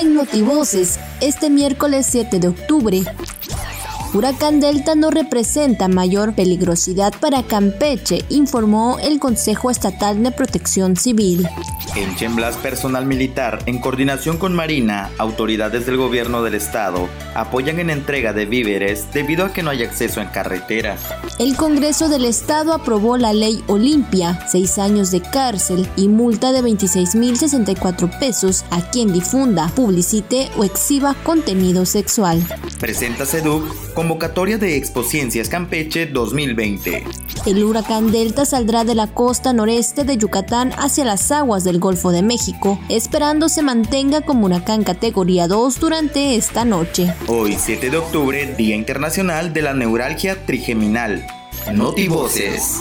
En Notivoces, este miércoles 7 de octubre, Huracán Delta no representa mayor peligrosidad para Campeche, informó el Consejo Estatal de Protección Civil. En Chemblas, personal militar, en coordinación con Marina, autoridades del gobierno del estado, apoyan en entrega de víveres debido a que no hay acceso en carreteras. El Congreso del Estado aprobó la ley Olimpia, seis años de cárcel y multa de 26.064 pesos a quien difunda, publicite o exhiba contenido sexual. Presenta SEDUC Convocatoria de Expociencias Campeche 2020. El huracán Delta saldrá de la costa noreste de Yucatán hacia las aguas del Golfo de México, esperando se mantenga como huracán categoría 2 durante esta noche. Hoy, 7 de octubre, Día Internacional de la Neuralgia Trigeminal. Notivoces.